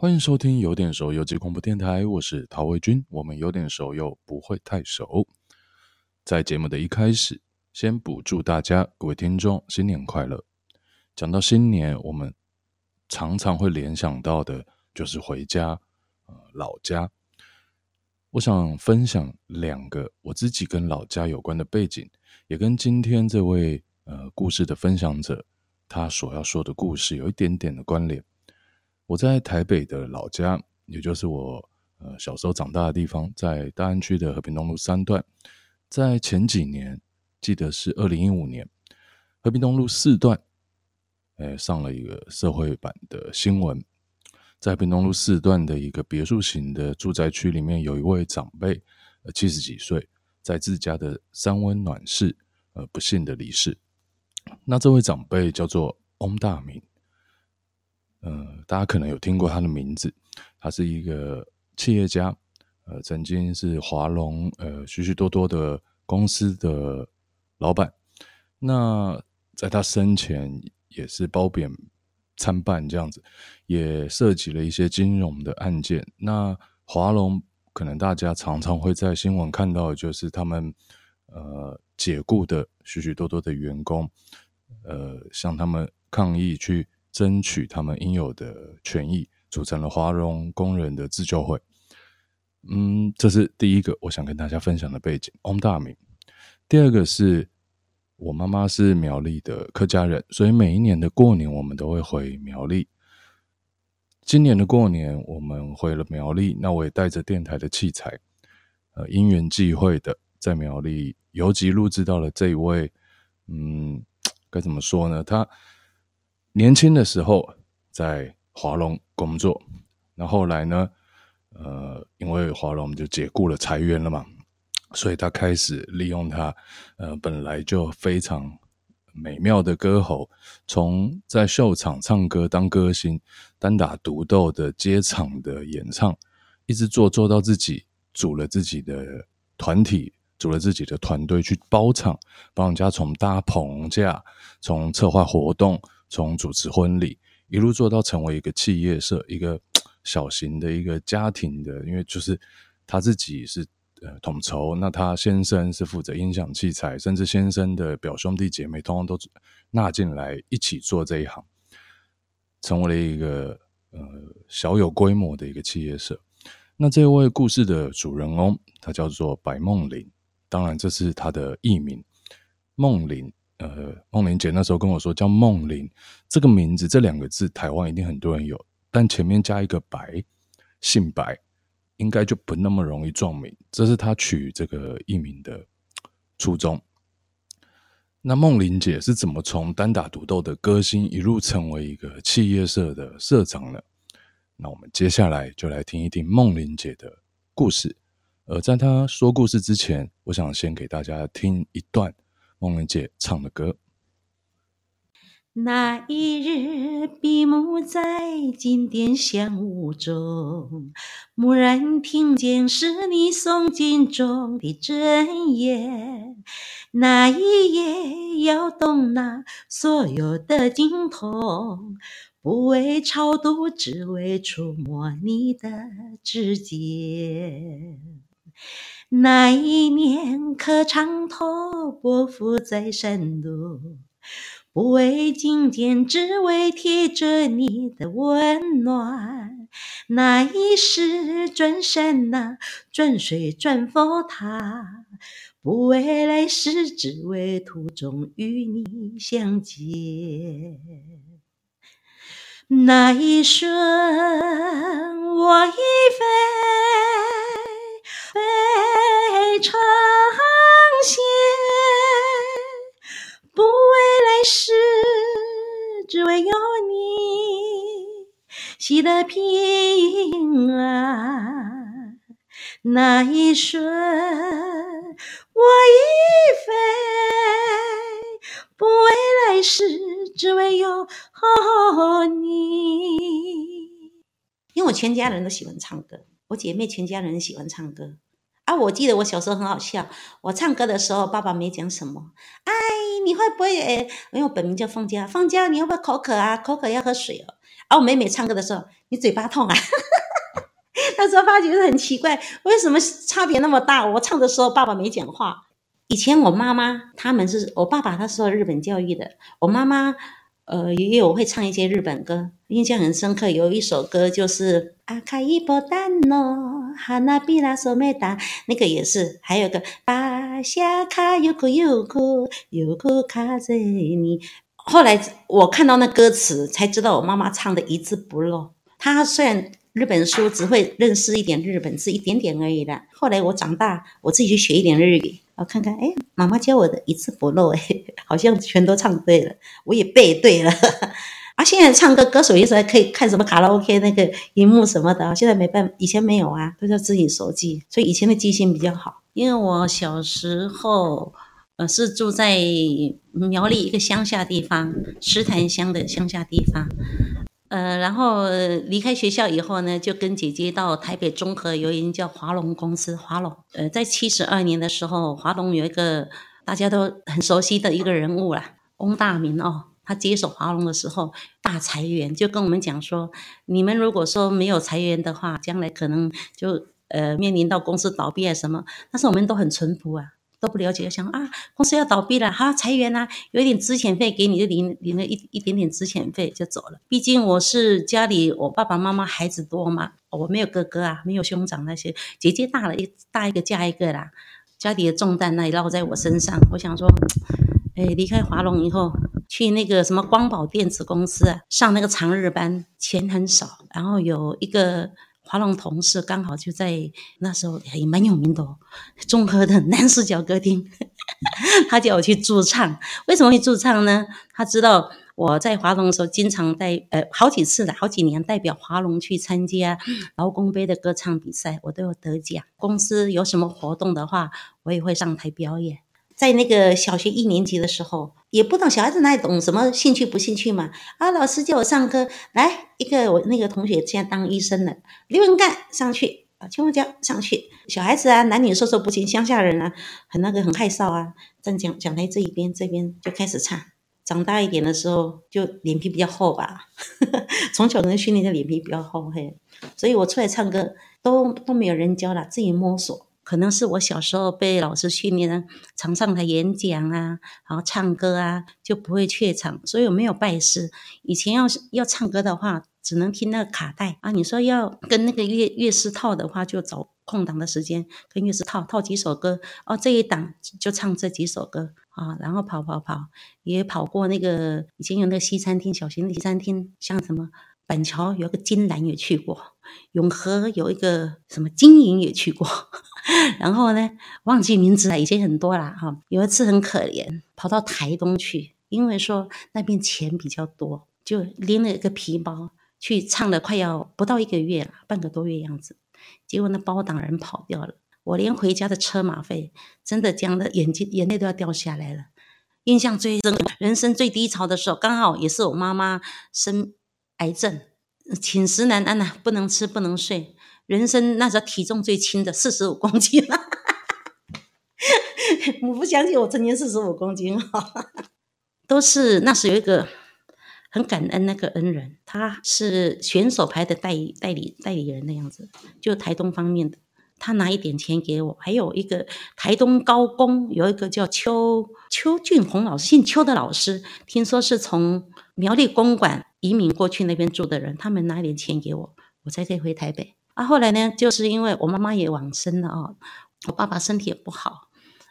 欢迎收听有点熟游记广播电台，我是陶维军。我们有点熟又不会太熟。在节目的一开始，先补祝大家各位听众新年快乐。讲到新年，我们常常会联想到的就是回家，呃，老家。我想分享两个我自己跟老家有关的背景，也跟今天这位呃故事的分享者他所要说的故事有一点点的关联。我在台北的老家，也就是我呃小时候长大的地方，在大安区的和平东路三段。在前几年，记得是二零一五年，和平东路四段，呃，上了一个社会版的新闻，在和平东路四段的一个别墅型的住宅区里面，有一位长辈，呃，七十几岁，在自家的三温暖室，呃，不幸的离世。那这位长辈叫做翁大明。呃，大家可能有听过他的名字，他是一个企业家，呃，曾经是华龙呃许许多多的公司的老板。那在他生前也是褒贬参半这样子，也涉及了一些金融的案件。那华龙可能大家常常会在新闻看到，就是他们呃解雇的许许多多的员工，呃，向他们抗议去。争取他们应有的权益，组成了华荣工人的自救会。嗯，这是第一个我想跟大家分享的背景。翁大明。第二个是我妈妈是苗栗的客家人，所以每一年的过年我们都会回苗栗。今年的过年我们回了苗栗，那我也带着电台的器材，呃，因缘际会的在苗栗游击录制到了这一位，嗯，该怎么说呢？他。年轻的时候在华龙工作，那后来呢，呃，因为华龙就解雇了裁员了嘛，所以他开始利用他，呃，本来就非常美妙的歌喉，从在秀场唱歌当歌星，单打独斗的街场的演唱，一直做做到自己组了自己的团体，组了自己的团队去包场，帮人家从搭棚架，从策划活动。从主持婚礼一路做到成为一个企业社，一个小型的一个家庭的，因为就是他自己是呃统筹，那他先生是负责音响器材，甚至先生的表兄弟姐妹通通都纳进来一起做这一行，成为了一个呃小有规模的一个企业社。那这位故事的主人翁，他叫做白梦玲，当然这是他的艺名，梦玲。呃，梦玲姐那时候跟我说叫梦玲这个名字，这两个字台湾一定很多人有，但前面加一个白，姓白，应该就不那么容易撞名。这是她取这个艺名的初衷。那梦玲姐是怎么从单打独斗的歌星一路成为一个企业社的社长呢？那我们接下来就来听一听梦玲姐的故事。呃在她说故事之前，我想先给大家听一段。梦玲姐唱的歌。那一日，闭目在金殿香雾中，蓦然听见是你诵经中的真言。那一夜，摇动那所有的经筒，不为超度，只为触摸你的指尖。那一年，磕长头，伯父在山路，不为觐见，只为贴着你的温暖。那一世，转山那转水转佛塔，不为来世，只为途中与你相见。那一瞬，我已飞。飞成仙，不为来世，只为有你喜乐平安。那一瞬，我已飞，不为来世，只为有你。因为我全家人都喜欢唱歌。我姐妹全家人喜欢唱歌啊！我记得我小时候很好笑，我唱歌的时候，爸爸没讲什么。哎，你会不会？诶，因为我本名叫凤娇，凤娇，你会不会口渴啊？口渴要喝水哦。啊，我妹妹唱歌的时候，你嘴巴痛啊？那时候发觉很奇怪，为什么差别那么大？我唱的时候，爸爸没讲话。以前我妈妈他们是我爸爸，他受日本教育的，我妈妈呃也有会唱一些日本歌，印象很深刻。有一首歌就是阿卡伊波丹诺哈娜比拉索梅达，那个也是。还有个巴夏卡尤库尤库尤库卡泽尼。后来我看到那歌词，才知道我妈妈唱的一字不漏。她虽然日本书只会认识一点日本字，一点点而已的。后来我长大，我自己去学一点日语，我看看，哎，妈妈教我的一字不漏，哎，好像全都唱对了，我也背对了。啊，现在唱歌，歌手有时候还可以看什么卡拉 OK 那个荧幕什么的，现在没办，以前没有啊，都是自己手记，所以以前的记性比较好。因为我小时候。呃，是住在苗栗一个乡下地方，石潭乡的乡下地方。呃，然后离开学校以后呢，就跟姐姐到台北中和有一间叫华龙公司，华龙。呃，在七十二年的时候，华龙有一个大家都很熟悉的一个人物啦，翁大明哦，他接手华龙的时候大裁员，就跟我们讲说，你们如果说没有裁员的话，将来可能就呃面临到公司倒闭啊什么。但是我们都很淳朴啊。都不了解，想啊，公司要倒闭了，哈，裁员啊，有一点资遣费给你，就领领了一一点点资遣费就走了。毕竟我是家里我爸爸妈妈孩子多嘛，我没有哥哥啊，没有兄长那些，姐姐大了一大一个嫁一个啦，家里的重担那也落在我身上。我想说，哎，离开华龙以后，去那个什么光宝电子公司啊，上那个长日班，钱很少，然后有一个。华龙同事刚好就在那时候也蛮有名的，综合的南势角歌厅，他叫我去驻唱。为什么会驻唱呢？他知道我在华龙的时候经常带呃好几次的好几年代表华龙去参加劳工杯的歌唱比赛，我都有得奖。公司有什么活动的话，我也会上台表演。在那个小学一年级的时候，也不懂小孩子哪里懂什么兴趣不兴趣嘛。啊，老师叫我上课，来一个我那个同学现在当医生了，刘文干上去啊，青龙江上去。小孩子啊，男女授受不亲，乡下人啊，很那个很害臊啊。站讲讲台这一边这边就开始唱。长大一点的时候，就脸皮比较厚吧。从小可能训练的脸皮比较厚嘿，所以我出来唱歌都都没有人教了，自己摸索。可能是我小时候被老师训练，常上台演讲啊，然后唱歌啊，就不会怯场，所以我没有拜师。以前要要唱歌的话，只能听那个卡带啊。你说要跟那个乐乐师套的话，就找空档的时间跟乐师套套几首歌哦。这一档就唱这几首歌啊，然后跑跑跑，也跑过那个以前有那个西餐厅，小型的西餐厅，像什么板桥有个金兰也去过，永和有一个什么金银也去过。然后呢，忘记名字了，已经很多了哈。有一次很可怜，跑到台东去，因为说那边钱比较多，就拎了一个皮包去唱了，快要不到一个月了，半个多月样子。结果那包挡人跑掉了，我连回家的车马费，真的讲的眼睛眼泪都要掉下来了。印象最深，人生最低潮的时候，刚好也是我妈妈生癌症，寝食难安呐，不能吃不能睡。人生那时候体重最轻的四十五公斤了，我不相信我曾经四十五公斤哈，都是那时有一个很感恩那个恩人，他是选手牌的代理代理代理人的样子，就台东方面的，他拿一点钱给我，还有一个台东高工有一个叫邱邱俊宏老师，姓邱的老师，听说是从苗栗公馆移民过去那边住的人，他们拿一点钱给我，我才可以回台北。啊，后来呢，就是因为我妈妈也往生了哦，我爸爸身体也不好，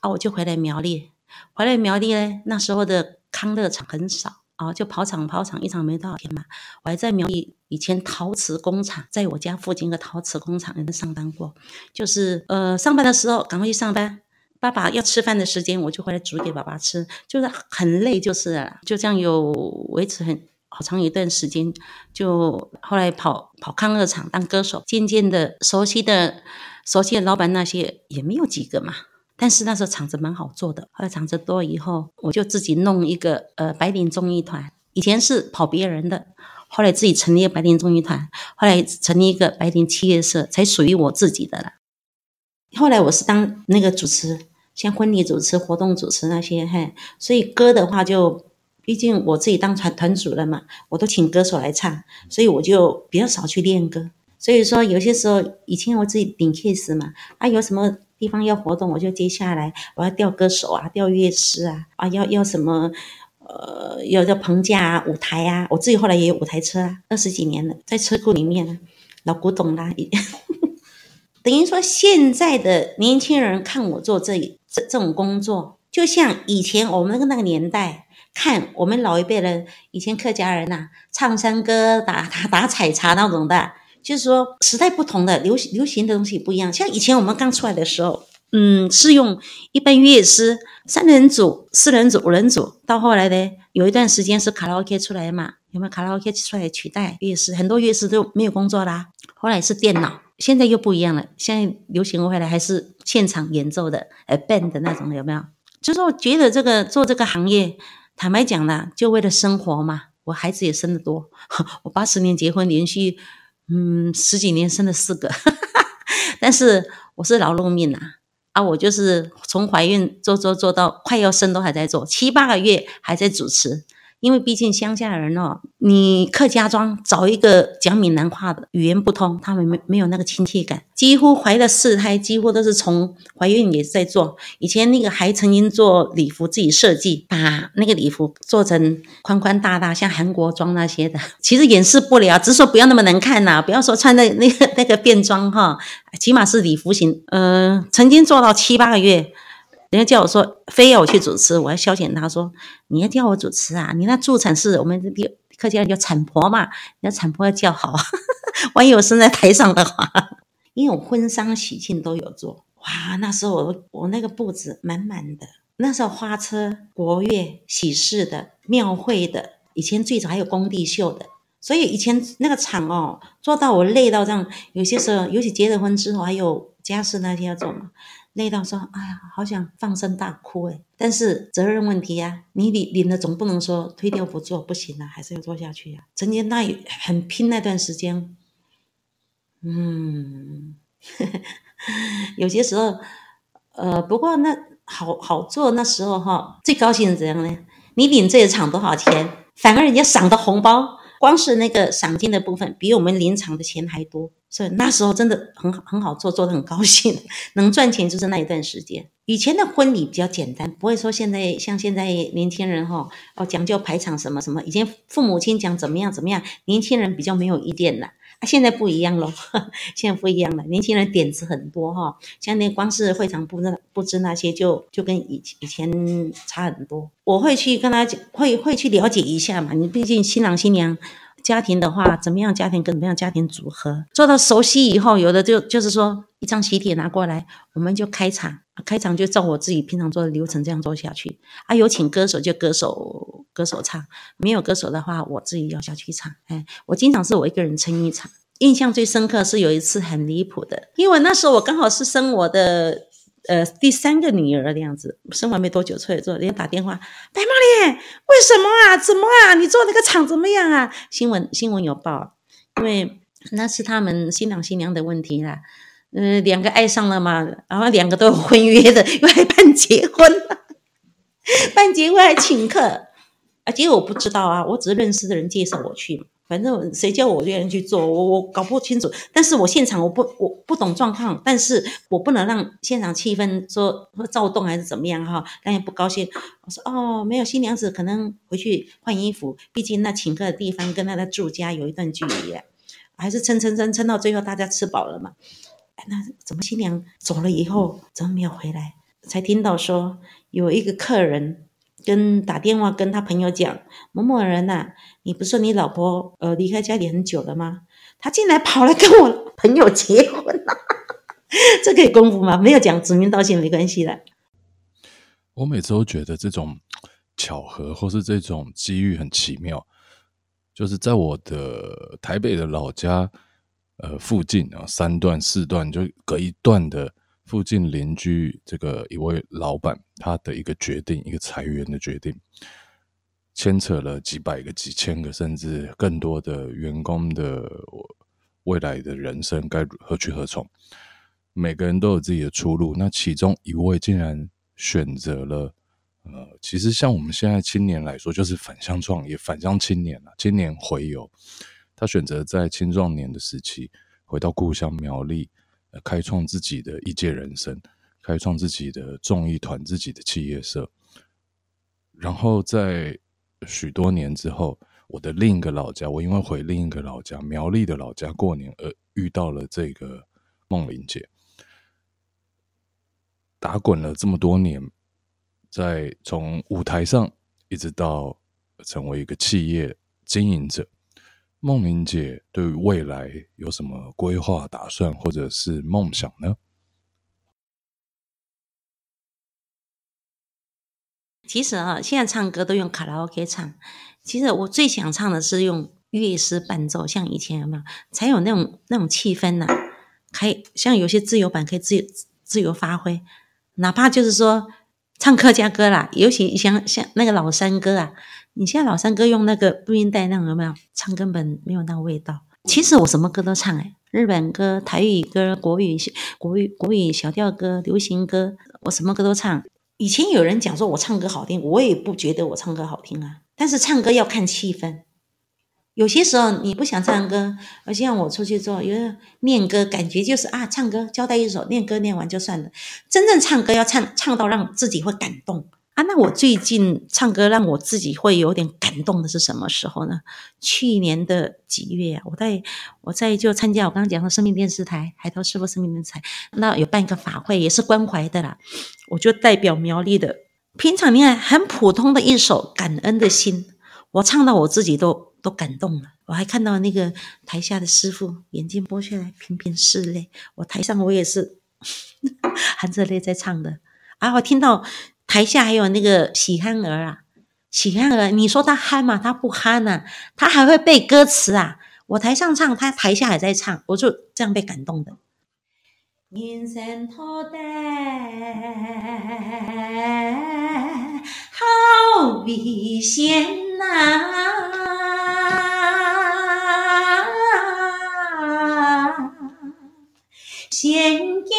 啊，我就回来苗栗。回来苗栗呢，那时候的康乐场很少啊，就跑场跑场，一场没多少钱嘛。我还在苗栗以前陶瓷工厂，在我家附近的陶瓷工厂里面上班过，就是呃，上班的时候赶快去上班，爸爸要吃饭的时间，我就回来煮给爸爸吃，就是很累，就是了，就这样有维持很。好长一段时间，就后来跑跑康乐场当歌手，渐渐的熟悉的熟悉的老板那些也没有几个嘛。但是那时候场子蛮好做的，后来场子多以后，我就自己弄一个呃白领综艺团。以前是跑别人的，后来自己成立白领综艺团，后来成立一个白领企业社，才属于我自己的了。后来我是当那个主持，像婚礼主持、活动主持那些，嘿，所以歌的话就。毕竟我自己当团团主任嘛，我都请歌手来唱，所以我就比较少去练歌。所以说有些时候以前我自己顶 case 嘛，啊有什么地方要活动，我就接下来，我要调歌手啊，调乐师啊，啊要要什么，呃要要棚架啊，舞台啊，我自己后来也有舞台车啊，二十几年了，在车库里面啊，老古董啦。等于说现在的年轻人看我做这这这种工作。就像以前我们那个那个年代，看我们老一辈人，以前客家人呐、啊，唱山歌、打 打打采茶那种的，就是说时代不同的流行流行的东西不一样。像以前我们刚出来的时候，嗯，是用一般乐师，三人组、四人组、五人组。到后来呢，有一段时间是卡拉 OK 出来嘛，有没有卡拉 OK 出来取代乐师？很多乐师都没有工作啦。后来是电脑，现在又不一样了。现在流行回来还是现场演奏的，呃，band 的那种，有没有？就是我觉得这个做这个行业，坦白讲呢，就为了生活嘛。我孩子也生得多，我八十年结婚，连续嗯十几年生了四个，但是我是劳碌命啊啊！我就是从怀孕做做做到快要生都还在做，七八个月还在主持。因为毕竟乡下人哦，你客家庄找一个讲闽南话的，语言不通，他们没没有那个亲切感。几乎怀了四胎，几乎都是从怀孕也在做。以前那个还曾经做礼服，自己设计，把那个礼服做成宽宽大大，像韩国装那些的。其实掩饰不了，只是说不要那么难看呐、不要说穿那那个那个便装哈，起码是礼服型。嗯、曾经做到七八个月。人家叫我说，非要我去主持，我要消遣他说，你要叫我主持啊？你那助产士，我们这边客家人叫产婆嘛，你要产婆要叫好，万一我生在台上的话，因为我婚丧喜庆都有做，哇，那时候我我那个布置满满的，那时候花车、国乐、喜事的、庙会的，以前最早还有工地秀的，所以以前那个场哦，做到我累到这样，有些时候，尤其结了婚之后，还有家事那些要做嘛。累到说，哎呀，好想放声大哭诶，但是责任问题呀、啊，你领领了总不能说推掉不做，不行啊，还是要做下去呀、啊。曾经那很拼那段时间，嗯，呵 呵有些时候，呃，不过那好好做那时候哈，最高兴是怎样呢？你领这一场多少钱，反而人家赏的红包，光是那个赏金的部分，比我们林场的钱还多。所以那时候真的很好很好做，做得很高兴，能赚钱就是那一段时间。以前的婚礼比较简单，不会说现在像现在年轻人哈哦讲究排场什么什么。以前父母亲讲怎么样怎么样，年轻人比较没有意见了啊。现在不一样喽，现在不一样了，年轻人点子很多哈。像那光是会场布置布置那些就，就就跟以以前差很多。我会去跟他讲，会会去了解一下嘛。你毕竟新郎新娘。家庭的话，怎么样？家庭跟怎么样？家庭组合做到熟悉以后，有的就就是说，一张喜帖拿过来，我们就开场，开场就照我自己平常做的流程这样做下去。啊，有请歌手就歌手歌手唱，没有歌手的话，我自己要下去唱。哎，我经常是我一个人撑一场。印象最深刻是有一次很离谱的，因为那时候我刚好是生我的。呃，第三个女儿的样子，生完没多久出来之后，人家打电话，白毛脸，为什么啊？怎么啊？你做那个厂怎么样啊？新闻新闻有报，因为那是他们新郎新娘的问题啦。嗯、两个爱上了嘛，然后两个都有婚约的，又还办结婚了，办结婚还请客，啊，结果我不知道啊，我只是认识的人介绍我去。反正谁叫我这样去做，我我搞不清楚。但是我现场我不我不懂状况，但是我不能让现场气氛说躁动还是怎么样哈，让人不高兴。我说哦，没有，新娘子可能回去换衣服，毕竟那请客的地方跟他的住家有一段距离啊，还是撑撑撑撑到最后大家吃饱了嘛。那怎么新娘走了以后怎么没有回来？才听到说有一个客人。跟打电话跟他朋友讲，某某人呐、啊，你不是说你老婆呃离开家里很久了吗？他竟然跑来跟我朋友结婚了，这可以公布吗？没有讲指名道姓没关系的。我每次都觉得这种巧合或是这种机遇很奇妙，就是在我的台北的老家呃附近啊，三段四段就隔一段的。附近邻居这个一位老板，他的一个决定，一个裁员的决定，牵扯了几百个、几千个，甚至更多的员工的未来的人生该何去何从？每个人都有自己的出路。那其中一位竟然选择了呃，其实像我们现在青年来说，就是返乡创业、返乡青年啊，青年回游，他选择在青壮年的时期回到故乡苗栗，呃，开创自己的一届人生，开创自己的众艺团、自己的企业社，然后在许多年之后，我的另一个老家，我因为回另一个老家苗栗的老家过年，而遇到了这个梦玲姐。打滚了这么多年，在从舞台上一直到成为一个企业经营者，梦玲姐对于未来有什么规划、打算或者是梦想呢？其实啊，现在唱歌都用卡拉 OK 唱。其实我最想唱的是用乐师伴奏，像以前有没有才有那种那种气氛呢、啊？可以像有些自由版可以自由自由发挥。哪怕就是说唱客家歌啦，尤其像像那个老山歌啊，你现在老山歌用那个录音带那种有没有唱，根本没有那个味道。其实我什么歌都唱诶，日本歌、台语歌、国语、国语、国语小调歌、流行歌，我什么歌都唱。以前有人讲说我唱歌好听，我也不觉得我唱歌好听啊。但是唱歌要看气氛。有些时候你不想唱歌，而且让我出去做，因为念歌感觉就是啊，唱歌交代一首，念歌念完就算了。真正唱歌要唱唱到让自己会感动啊！那我最近唱歌让我自己会有点感动的是什么时候呢？去年的几月啊，我在我在就参加我刚刚讲的生命电视台海涛师傅生命电视台，那有办一个法会，也是关怀的啦。我就代表苗栗的，平常你看很普通的一首感恩的心，我唱到我自己都。都感动了，我还看到那个台下的师傅眼睛剥下来，频频拭泪。我台上我也是 含着泪在唱的。啊，我听到台下还有那个喜憨儿啊，喜憨儿，你说他憨吗？他不憨呐、啊，他还会背歌词啊。我台上唱，他台下也在唱，我就这样被感动的。人生土地好危险呐。献给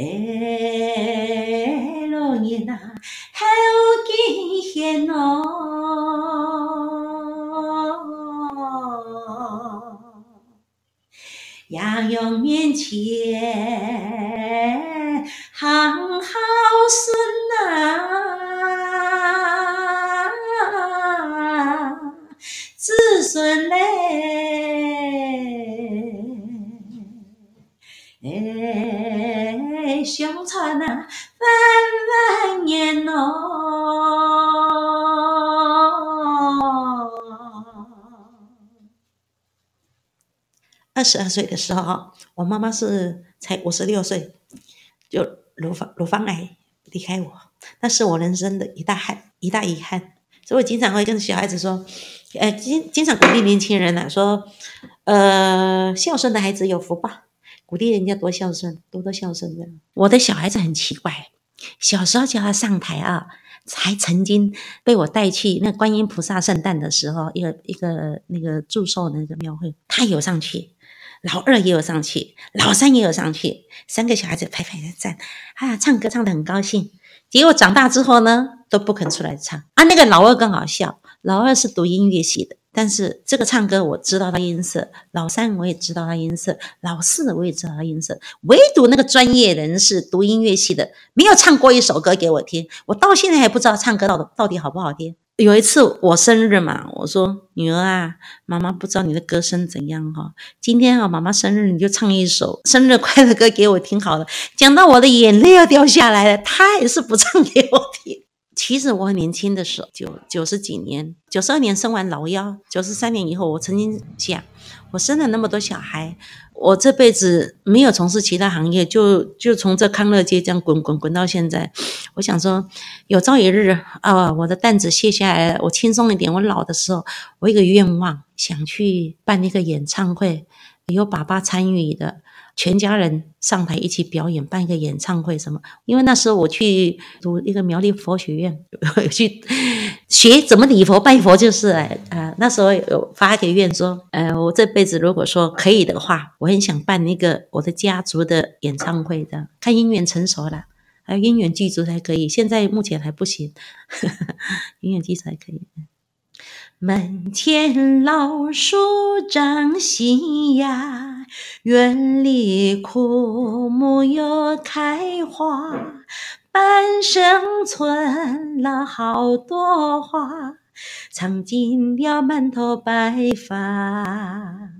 哎，老年呐，好惊险哦，阳阳面前二十二岁的时候，我妈妈是才五十六岁，就乳房乳房癌离开我，那是我人生的一大憾，一大遗憾。所以我经常会跟小孩子说。呃，经经常鼓励年轻人呐、啊，说，呃，孝顺的孩子有福报，鼓励人家多孝顺，多多孝顺的。我的小孩子很奇怪，小时候叫他上台啊，还曾经被我带去那观音菩萨圣诞的时候，一个一个那个祝寿那个庙会，他有上去，老二也有上去，老三也有上去，三个小孩子拍拍的站，啊，唱歌唱得很高兴。结果长大之后呢，都不肯出来唱啊。那个老二更好笑。老二是读音乐系的，但是这个唱歌我知道他音色。老三我也知道他音色，老四我也知道他音色，唯独那个专业人士读音乐系的，没有唱过一首歌给我听。我到现在还不知道唱歌到底到底好不好听。有一次我生日嘛，我说女儿啊，妈妈不知道你的歌声怎样哈，今天啊妈妈生日，你就唱一首生日快乐歌给我听好了。讲到我的眼泪要掉下来了，他还是不唱给我听。其实我很年轻的时候，九九十几年，九十二年生完老幺，九十三年以后，我曾经讲，我生了那么多小孩，我这辈子没有从事其他行业，就就从这康乐街这样滚滚滚到现在。我想说，有朝一日啊，我的担子卸下来了，我轻松一点。我老的时候，我一个愿望，想去办一个演唱会，有爸爸参与的。全家人上台一起表演，办一个演唱会什么？因为那时候我去读一个苗栗佛学院，去学怎么礼佛拜佛，就是哎，呃，那时候有发给愿说，呃，我这辈子如果说可以的话，我很想办一个我的家族的演唱会的，看姻缘成熟了。还有姻缘具足才可以，现在目前还不行。姻缘具足才可以。门前老树长新芽，院里枯木又开花，半生存了好多话，藏进了满头白发。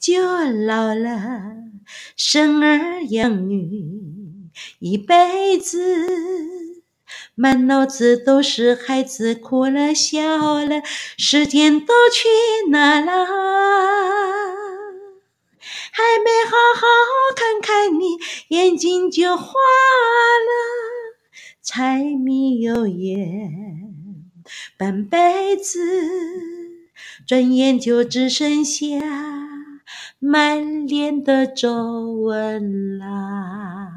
就老了。生儿养女一辈子，满脑子都是孩子哭了笑了，时间都去哪了？还没好好看看你，眼睛就花了。柴米油盐半辈子，转眼就只剩下。满脸的皱纹啦。